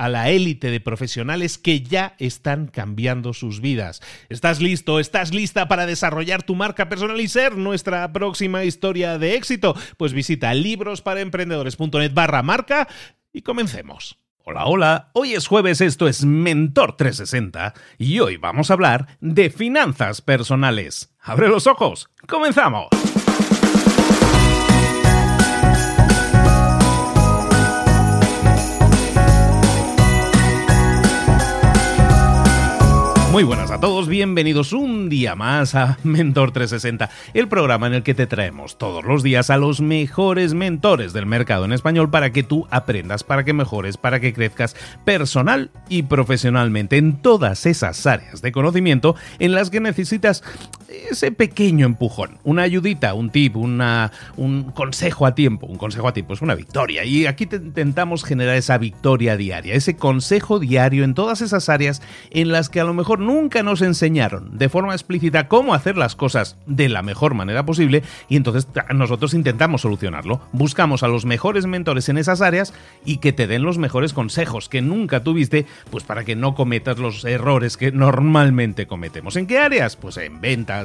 a la élite de profesionales que ya están cambiando sus vidas. ¿Estás listo? ¿Estás lista para desarrollar tu marca personal y ser nuestra próxima historia de éxito? Pues visita librosparaemprendedores.net barra marca y comencemos. Hola, hola, hoy es jueves, esto es Mentor 360 y hoy vamos a hablar de finanzas personales. ¡Abre los ojos! ¡Comenzamos! Muy buenas a todos, bienvenidos un día más a Mentor 360, el programa en el que te traemos todos los días a los mejores mentores del mercado en español para que tú aprendas, para que mejores, para que crezcas personal y profesionalmente en todas esas áreas de conocimiento en las que necesitas ese pequeño empujón, una ayudita, un tip, un consejo a tiempo. Un consejo a tiempo es una victoria y aquí te intentamos generar esa victoria diaria, ese consejo diario en todas esas áreas en las que a lo mejor nunca nos enseñaron de forma explícita cómo hacer las cosas de la mejor manera posible y entonces nosotros intentamos solucionarlo. Buscamos a los mejores mentores en esas áreas y que te den los mejores consejos que nunca tuviste, pues para que no cometas los errores que normalmente cometemos. ¿En qué áreas? Pues en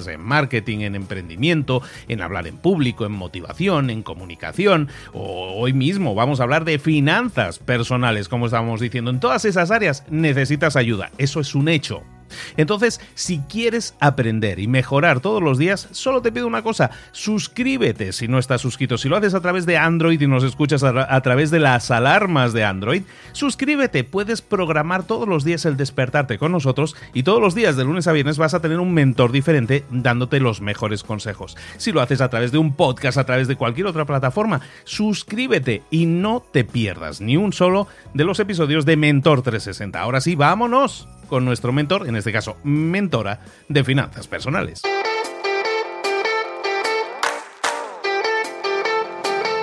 en marketing, en emprendimiento, en hablar en público, en motivación, en comunicación. O hoy mismo vamos a hablar de finanzas personales, como estábamos diciendo. En todas esas áreas necesitas ayuda. Eso es un hecho. Entonces, si quieres aprender y mejorar todos los días, solo te pido una cosa, suscríbete si no estás suscrito. Si lo haces a través de Android y nos escuchas a, través de las alarmas de Android, suscríbete, puedes programar todos los días el despertarte con nosotros y todos los días de lunes a viernes vas a tener un mentor diferente dándote los mejores consejos. Si lo haces a través de un podcast, a través de cualquier otra plataforma, suscríbete y no te pierdas ni un solo de los episodios de Mentor 360. Ahora sí, vámonos con nuestro mentor, en este caso mentora de finanzas personales.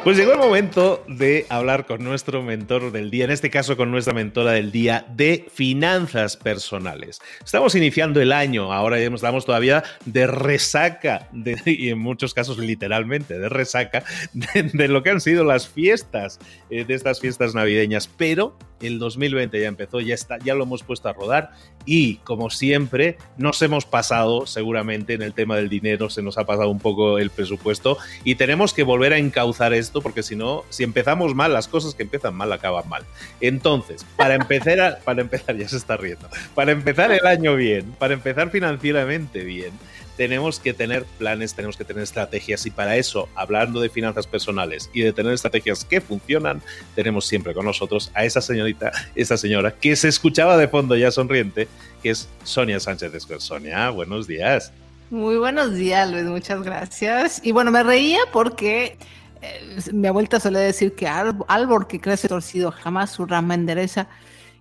Pues llegó el momento de hablar con nuestro mentor del día, en este caso con nuestra mentora del día de finanzas personales. Estamos iniciando el año, ahora estamos todavía de resaca, y en muchos casos literalmente de resaca, de, lo que han sido las fiestas, eh, de estas fiestas navideñas, pero el 2020 ya empezó, ya ya lo hemos puesto a rodar y como siempre nos hemos pasado seguramente en el tema del dinero, se nos ha pasado un poco el presupuesto y tenemos que volver a encauzar esto porque si no, si empezamos mal, las cosas que empiezan mal acaban mal. Entonces, para empezar, para empezar, ya se está riendo, para empezar el año bien, para empezar financieramente bien, tenemos que tener planes, tenemos que tener estrategias y para eso, hablando de finanzas personales y de tener estrategias que funcionan, tenemos siempre con nosotros a esa señorita, esa señora que se escuchaba de fondo ya sonriente, que es Sonia Sánchez Escuer. Sonia, buenos días. Muy buenos días, Luis, muchas gracias. Y bueno, me reía porque eh, mi abuelita suele decir que árbol que crece torcido jamás su rama endereza.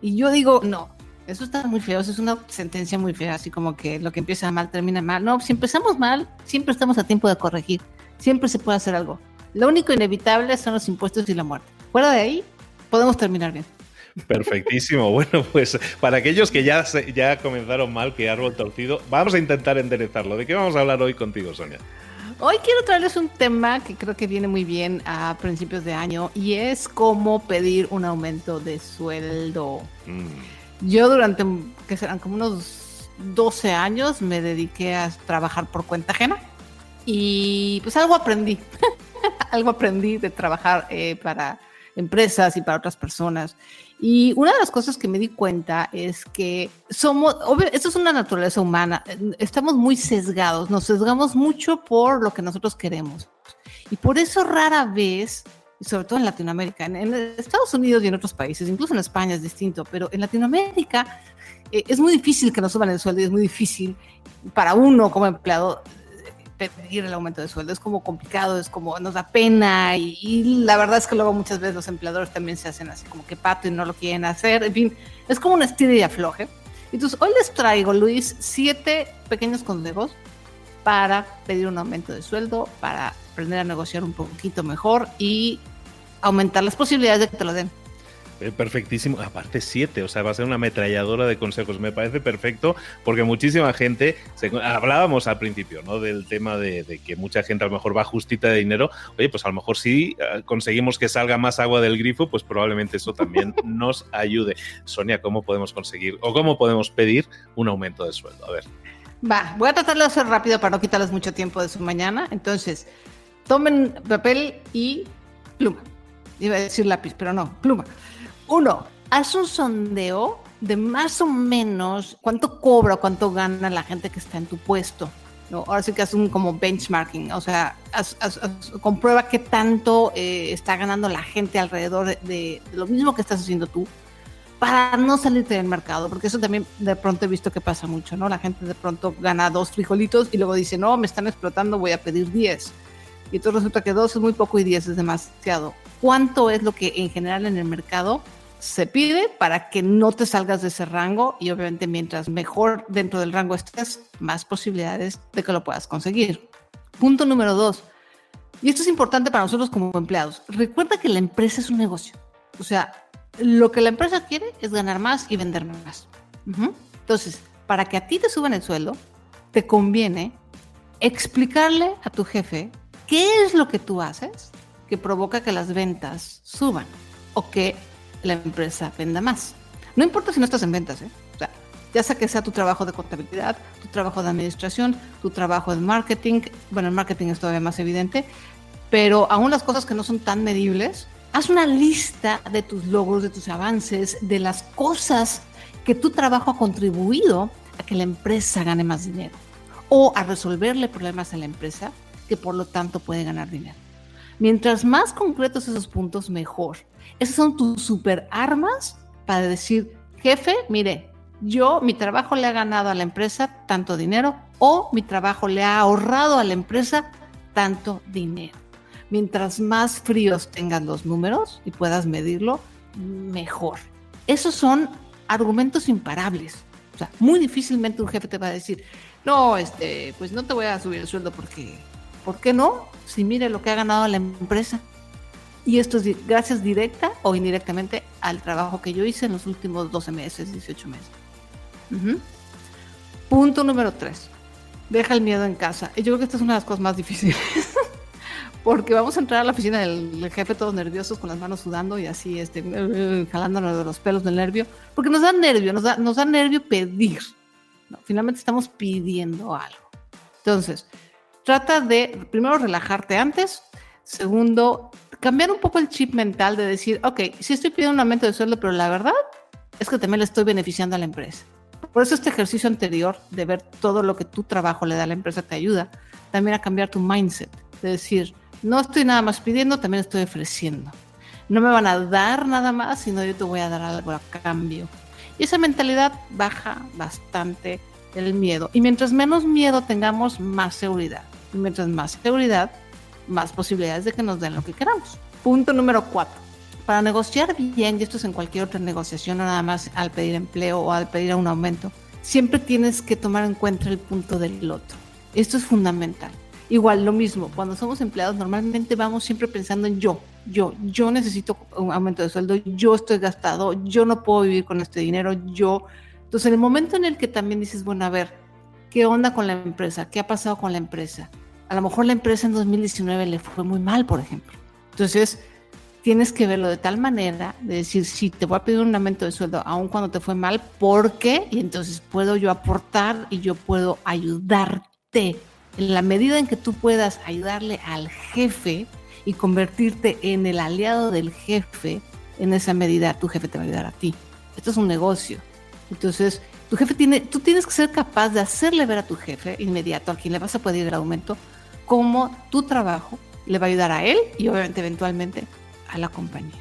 Y yo digo, no, Eso está muy feo, eso es una sentencia muy fea, así como que lo que empieza mal termina mal. No, si empezamos mal, siempre estamos a tiempo de corregir, siempre se puede hacer algo. Lo único inevitable son los impuestos y la muerte. Fuera de ahí, podemos terminar bien. Perfectísimo. Bueno, pues para aquellos que ya, ya comenzaron mal, que árbol torcido, vamos a intentar enderezarlo. ¿De qué vamos a hablar hoy contigo, Sonia? Hoy quiero traerles un tema que creo que viene muy bien a principios de año y es cómo pedir un aumento de sueldo. Mm. Yo durante, que serán como unos 12 años, me dediqué a trabajar por cuenta ajena y pues algo aprendí. algo aprendí de trabajar eh, para empresas y para otras personas. Y una de las cosas que me di cuenta es que somos, obvio, esto es una naturaleza humana, estamos muy sesgados, nos sesgamos mucho por lo que nosotros queremos. Y por eso rara vez, sobre todo en Latinoamérica, en, Estados Unidos y en otros países, incluso en España es distinto, pero en Latinoamérica eh, es muy difícil que nos suban el sueldo y es muy difícil para uno como empleado pedir el aumento de sueldo. Es como complicado, es como nos da pena y, la verdad es que luego muchas veces los empleadores también se hacen así como que pato y no lo quieren hacer. En fin, es como un estilo y afloje. Entonces, hoy les traigo, Luis, siete pequeños consejos para pedir un aumento de sueldo, para aprender a negociar un poquito mejor y aumentar las posibilidades de que te lo den. Eh, perfectísimo. Aparte, siete, o sea, va a ser una ametralladora de consejos. Me parece perfecto porque muchísima gente, hablábamos al principio, ¿no? Del tema de, que mucha gente a lo mejor va justita de dinero. Oye, pues a lo mejor si eh, conseguimos que salga más agua del grifo, pues probablemente eso también nos ayude. Sonia, ¿cómo podemos conseguir o cómo podemos pedir un aumento de sueldo? A ver. Va, voy a tratar de hacer rápido para no quitarles mucho tiempo de su mañana. Entonces, tomen papel y pluma. Iba a decir lápiz, pero no, pluma. Uno, haz un sondeo de más o menos cuánto cobra, cuánto gana la gente que está en tu puesto. ¿no? Ahora sí que haz un como benchmarking, o sea, comprueba qué tanto eh, está ganando la gente alrededor de, lo mismo que estás haciendo tú para no salirte del mercado, porque eso también de pronto he visto que pasa mucho, ¿no? La gente de pronto gana dos frijolitos y luego dice, no, me están explotando, voy a pedir diez. Y entonces resulta que dos es muy poco y diez es demasiado. ¿Cuánto es lo que en general en el mercado se pide para que no te salgas de ese rango y obviamente mientras mejor dentro del rango estés, más posibilidades de que lo puedas conseguir. Punto número dos. Y esto es importante para nosotros como empleados. Recuerda que la empresa es un negocio. O sea, lo que la empresa quiere es ganar más y vender más. Entonces, para que a ti te suban el sueldo, te conviene explicarle a tu jefe qué es lo que tú haces que provoca que las ventas suban o que la empresa venda más. No importa si no estás en ventas, ¿eh? o sea, ya sea que sea tu trabajo de contabilidad, tu trabajo de administración, tu trabajo de marketing, bueno, el marketing es todavía más evidente, pero aún las cosas que no son tan medibles, haz una lista de tus logros, de tus avances, de las cosas que tu trabajo ha contribuido a que la empresa gane más dinero o a resolverle problemas a la empresa que por lo tanto puede ganar dinero. Mientras más concretos esos puntos, mejor. Esas son tus super armas para decir, jefe, mire, yo, mi trabajo le ha ganado a la empresa tanto dinero o mi trabajo le ha ahorrado a la empresa tanto dinero. Mientras más fríos tengan los números y puedas medirlo, mejor. Esos son argumentos imparables. O sea, muy difícilmente un jefe te va a decir, no, este, pues no te voy a subir el sueldo porque, ¿por qué no? Si mire lo que ha ganado la empresa. Y esto es gracias directa o indirectamente al trabajo que yo hice en los últimos 12 meses, 18 meses. Punto número 3. Deja el miedo en casa. Y yo creo que esta es una de las cosas más difíciles. Porque vamos a entrar a la oficina del, jefe todos nerviosos, con las manos sudando y así, este, jalándonos de los pelos del nervio. Porque nos da nervio, nos da, nos da nervio pedir. finalmente estamos pidiendo algo. Entonces, trata de, primero, relajarte antes. Segundo, cambiar un poco el chip mental de decir, ok, sí estoy pidiendo un aumento de sueldo, pero la verdad es que también le estoy beneficiando a la empresa. Por eso este ejercicio anterior de ver todo lo que tu trabajo le da a la empresa te ayuda también a cambiar tu mindset, de decir, no estoy nada más pidiendo, también estoy ofreciendo. No me van a dar nada más, sino yo te voy a dar algo a cambio. Y esa mentalidad baja bastante el miedo. Y mientras menos miedo tengamos, más seguridad. Y mientras más seguridad, más posibilidades de que nos den lo que queramos. Punto número cuatro. para negociar bien, y esto es en cualquier otra negociación, no nada más al pedir empleo o al pedir un aumento, siempre tienes que tomar en cuenta el punto del otro. Esto es fundamental. Igual, lo mismo, cuando somos empleados normalmente vamos siempre pensando en yo, yo, yo necesito un aumento de sueldo, yo estoy gastado, yo no puedo vivir con este dinero, yo. Entonces, en el momento en el que también dices, bueno, a ver, ¿qué onda con la empresa? ¿Qué ha pasado con la empresa? A lo mejor la empresa en 2019 le fue muy mal, por ejemplo. Entonces, tienes que verlo de tal manera de decir, sí, te voy a pedir un aumento de sueldo aun cuando te fue mal, ¿por qué? Y entonces puedo yo aportar y yo puedo ayudarte. En la medida en que tú puedas ayudarle al jefe y convertirte en el aliado del jefe, en esa medida tu jefe te va a ayudar a ti. Esto es un negocio. Entonces, tu jefe tiene, tú tienes que ser capaz de hacerle ver a tu jefe inmediato, a quien le vas a pedir el aumento, cómo tu trabajo le va a ayudar a él y obviamente eventualmente a la compañía.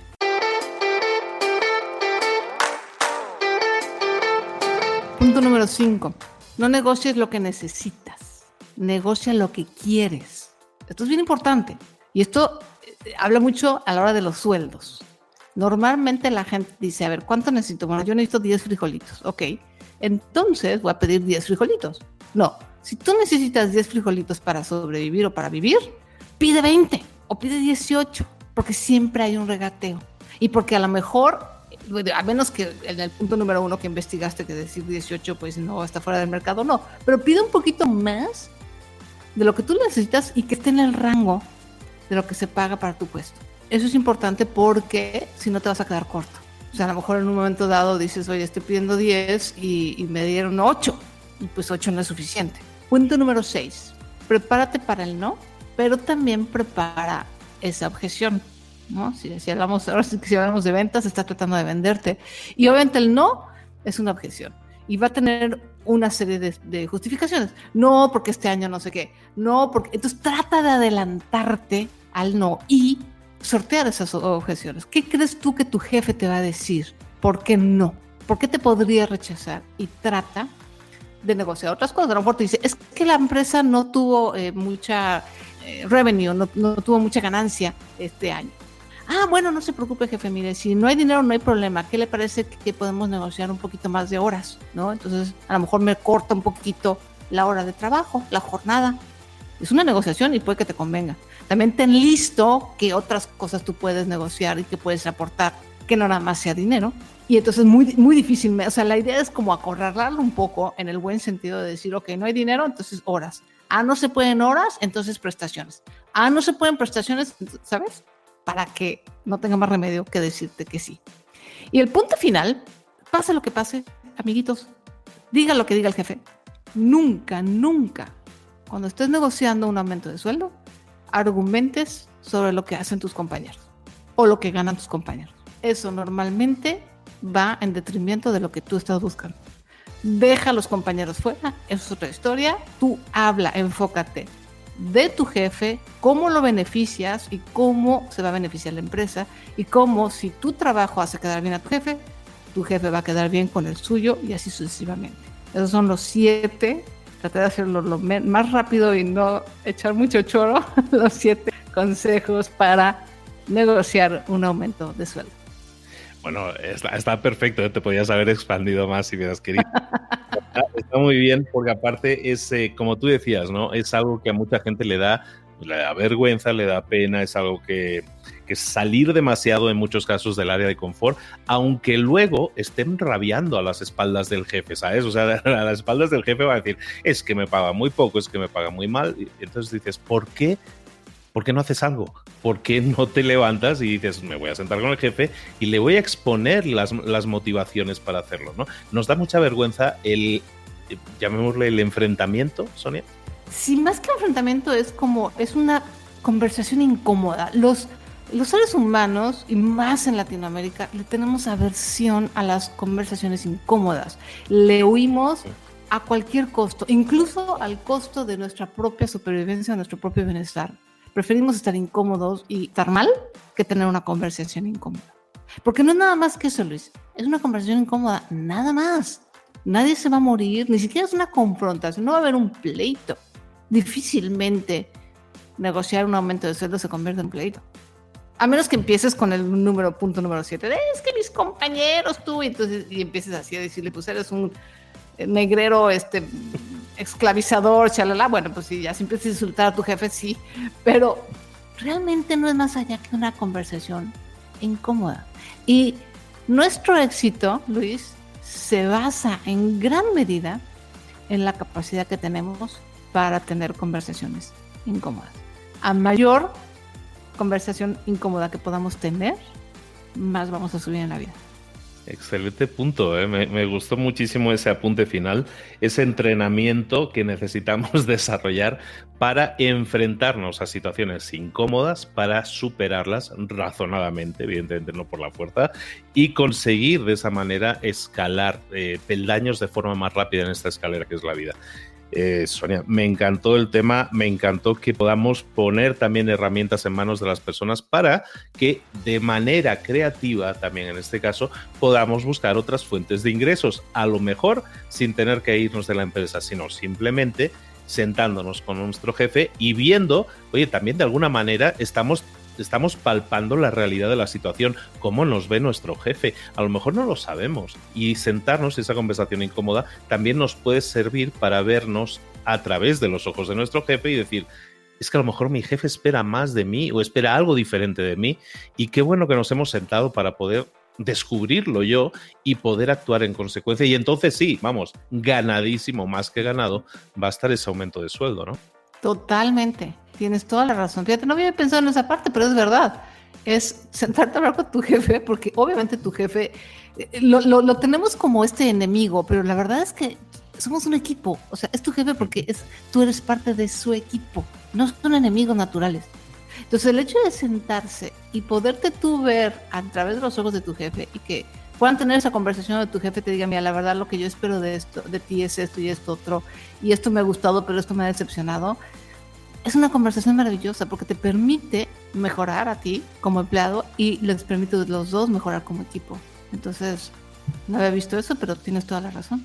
Punto número 5. No negocies lo que necesitas, negocia lo que quieres. Esto es bien importante y esto eh, habla mucho a la hora de los sueldos. Normalmente la gente dice, a ver, ¿cuánto necesito? Bueno, yo necesito 10 frijolitos. Ok, entonces voy a pedir 10 frijolitos. No, si tú necesitas 10 frijolitos para sobrevivir o para vivir, pide 20 o pide 18 porque siempre hay un regateo. Y porque a lo mejor, a menos que en el punto número uno que investigaste, que decir 18, pues no, está fuera del mercado, no. Pero pide un poquito más de lo que tú necesitas y que esté en el rango de lo que se paga para tu puesto. Eso es importante porque si no te vas a quedar corto. O sea, a lo mejor en un momento dado dices, oye, estoy pidiendo 10 y, me dieron 8. Y pues 8 no es suficiente. Punto número 6. Prepárate para el no, pero también prepara esa objeción. ¿no? Si, si hablamos, ahora si hablamos de ventas, está tratando de venderte. Y obviamente el no es una objeción. Y va a tener una serie de, justificaciones. No, porque este año no sé qué. No, porque. Entonces trata de adelantarte al no y sortear esas objeciones. ¿Qué crees tú que tu jefe te va a decir? ¿Por qué no? ¿Por qué te podría rechazar? Y trata de negociar otras cosas. A lo mejor te dice, es que la empresa no tuvo eh, mucha eh, revenue, no, tuvo mucha ganancia este año. Ah, bueno, no se preocupe, jefe, mire, si no hay dinero no hay problema. ¿Qué le parece que podemos negociar un poquito más de horas? ¿No? Entonces, a lo mejor me corta un poquito la hora de trabajo, la jornada. Es una negociación y puede que te convenga. También ten listo que otras cosas tú puedes negociar y que puedes aportar, que no nada más sea dinero. Y entonces muy, muy difícil, o sea, la idea es como acorralarlo un poco en el buen sentido de decir, ok, no hay dinero, entonces horas. Ah, no se pueden horas, entonces prestaciones. Ah, no se pueden prestaciones, ¿sabes? Para que no tenga más remedio que decirte que sí. Y el punto final, pase lo que pase, amiguitos, diga lo que diga el jefe. Nunca, nunca, cuando estés negociando un aumento de sueldo, argumentes sobre lo que hacen tus compañeros o lo que ganan tus compañeros. Eso normalmente va en detrimento de lo que tú estás buscando deja a los compañeros fuera, eso es otra historia. Tú habla, enfócate de tu jefe, cómo lo beneficias y cómo se va a beneficiar la empresa y cómo si tu trabajo hace quedar bien a tu jefe, tu jefe va a quedar bien con el suyo y así sucesivamente. Esos son los siete, traté de hacerlo lo más rápido y no echar mucho choro, los siete consejos para negociar un aumento de sueldo. Bueno, está, perfecto, ¿eh? te podías haber expandido más si hubieras querido. está, muy bien, porque aparte es, eh, como tú decías, ¿no? Es algo que a mucha gente le da, le da vergüenza, le da pena, es algo que, que salir demasiado en muchos casos del área de confort, aunque luego estén rabiando a las espaldas del jefe, ¿sabes? O sea, a las espaldas del jefe va a decir, es que me paga muy poco, es que me paga muy mal. Y entonces dices, ¿por qué ¿por qué no haces algo? ¿Por qué no te levantas y dices, me voy a sentar con el jefe y le voy a exponer las, motivaciones para hacerlo? ¿no? Nos da mucha vergüenza el, llamémosle el enfrentamiento, Sonia. Sí, más que enfrentamiento es como, es una conversación incómoda. Los, los seres humanos, y más en Latinoamérica, le tenemos aversión a las conversaciones incómodas. Le huimos a cualquier costo, incluso al costo de nuestra propia supervivencia, nuestro propio bienestar preferimos estar incómodos y estar mal que tener una conversación incómoda. Porque no es nada más que eso, Luis. Es una conversación incómoda, nada más. Nadie se va a morir, ni siquiera es una confrontación, no va a haber un pleito. Difícilmente negociar un aumento de sueldo se convierte en pleito. A menos que empieces con el número, punto número 7, es que mis compañeros, tú, y, entonces, y empieces así a decirle, pues eres un negrero, este, esclavizador, chalala. Bueno, pues sí, ya si empiezas a insultar a tu jefe, sí, pero realmente no es más allá que una conversación incómoda. Y nuestro éxito, Luis, se basa en gran medida en la capacidad que tenemos para tener conversaciones incómodas. A mayor conversación incómoda que podamos tener, más vamos a subir en la vida. Excelente punto, ¿eh? me, gustó muchísimo ese apunte final, ese entrenamiento que necesitamos desarrollar para enfrentarnos a situaciones incómodas, para superarlas razonadamente, evidentemente no por la fuerza, y conseguir de esa manera escalar eh, peldaños de forma más rápida en esta escalera que es la vida. Eh, Sonia, me encantó el tema, me encantó que podamos poner también herramientas en manos de las personas para que de manera creativa, también en este caso, podamos buscar otras fuentes de ingresos, a lo mejor sin tener que irnos de la empresa, sino simplemente sentándonos con nuestro jefe y viendo, oye, también de alguna manera estamos estamos palpando la realidad de la situación, cómo nos ve nuestro jefe. A lo mejor no lo sabemos y sentarnos esa conversación incómoda también nos puede servir para vernos a través de los ojos de nuestro jefe y decir, es que a lo mejor mi jefe espera más de mí o espera algo diferente de mí y qué bueno que nos hemos sentado para poder descubrirlo yo y poder actuar en consecuencia. Y entonces sí, vamos, ganadísimo, más que ganado, va a estar ese aumento de sueldo, ¿no? Totalmente. Tienes toda la razón. Fíjate, no había pensado en esa parte, pero es verdad. Es sentarte a hablar con tu jefe, porque obviamente tu jefe eh, lo, tenemos como este enemigo, pero la verdad es que somos un equipo. O sea, es tu jefe porque es, tú eres parte de su equipo. No son enemigos naturales. Entonces, el hecho de sentarse y poderte tú ver a través de los ojos de tu jefe y que puedan tener esa conversación de tu jefe te diga, mira, la verdad lo que yo espero de esto, de ti es esto y esto otro, y esto me ha gustado, pero esto me ha decepcionado es una conversación maravillosa porque te permite mejorar a ti como empleado y les permite a los dos mejorar como equipo. Entonces, no había visto eso, pero tienes toda la razón.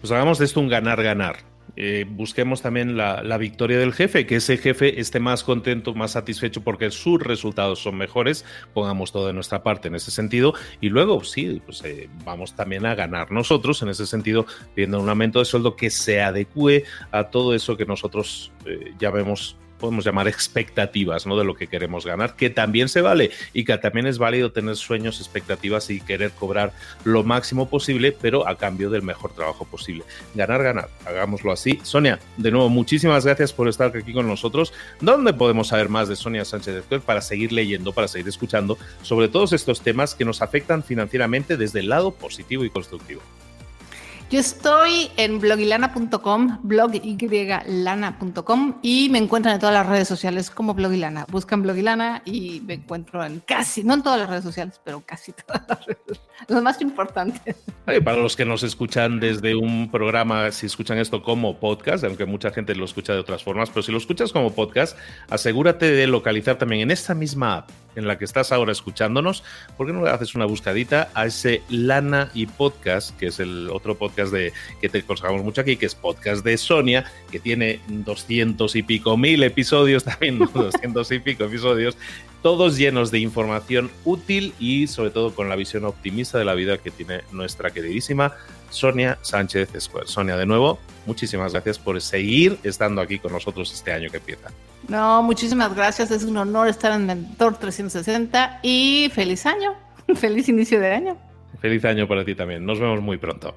Pues hagamos de esto un ganar-ganar. Eh, busquemos también la, victoria del jefe, que ese jefe esté más contento, más satisfecho porque sus resultados son mejores, pongamos todo de nuestra parte en ese sentido. Y luego sí, pues eh, vamos también a ganar nosotros en ese sentido, pidiendo un aumento de sueldo que se adecue a todo eso que nosotros eh, ya vemos podemos llamar expectativas, ¿no? De lo que queremos ganar, que también se vale y que también es válido tener sueños, expectativas y querer cobrar lo máximo posible, pero a cambio del mejor trabajo posible. Ganar, ganar, hagámoslo así. Sonia, de nuevo, muchísimas gracias por estar aquí con nosotros. ¿Dónde podemos saber más de Sonia Sánchez de para seguir leyendo, para seguir escuchando sobre todos estos temas que nos afectan financieramente desde el lado positivo y constructivo? Yo estoy en blogilana.com, bloglana.com y me encuentran en todas las redes sociales como blogilana. Buscan blogilana y me encuentro en casi, no en todas las redes sociales, pero casi todas las redes, lo más importante. Para los que nos escuchan desde un programa, si escuchan esto como podcast, aunque mucha gente lo escucha de otras formas, pero si lo escuchas como podcast, asegúrate de localizar también en esta misma app en la que estás ahora escuchándonos, ¿por qué no le haces una buscadita a ese Lana y Podcast, que es el otro podcast de que te aconsejamos mucho aquí, que es podcast de Sonia, que tiene doscientos y pico mil episodios, también doscientos y pico episodios, todos llenos de información útil y sobre todo con la visión optimista de la vida que tiene nuestra queridísima Sonia Sánchez Square. Sonia, de nuevo, muchísimas gracias por seguir estando aquí con nosotros este año que empieza. No, muchísimas gracias. Es un honor estar en Mentor 360 y feliz año. Feliz inicio de año. Feliz año para ti también. Nos vemos muy pronto.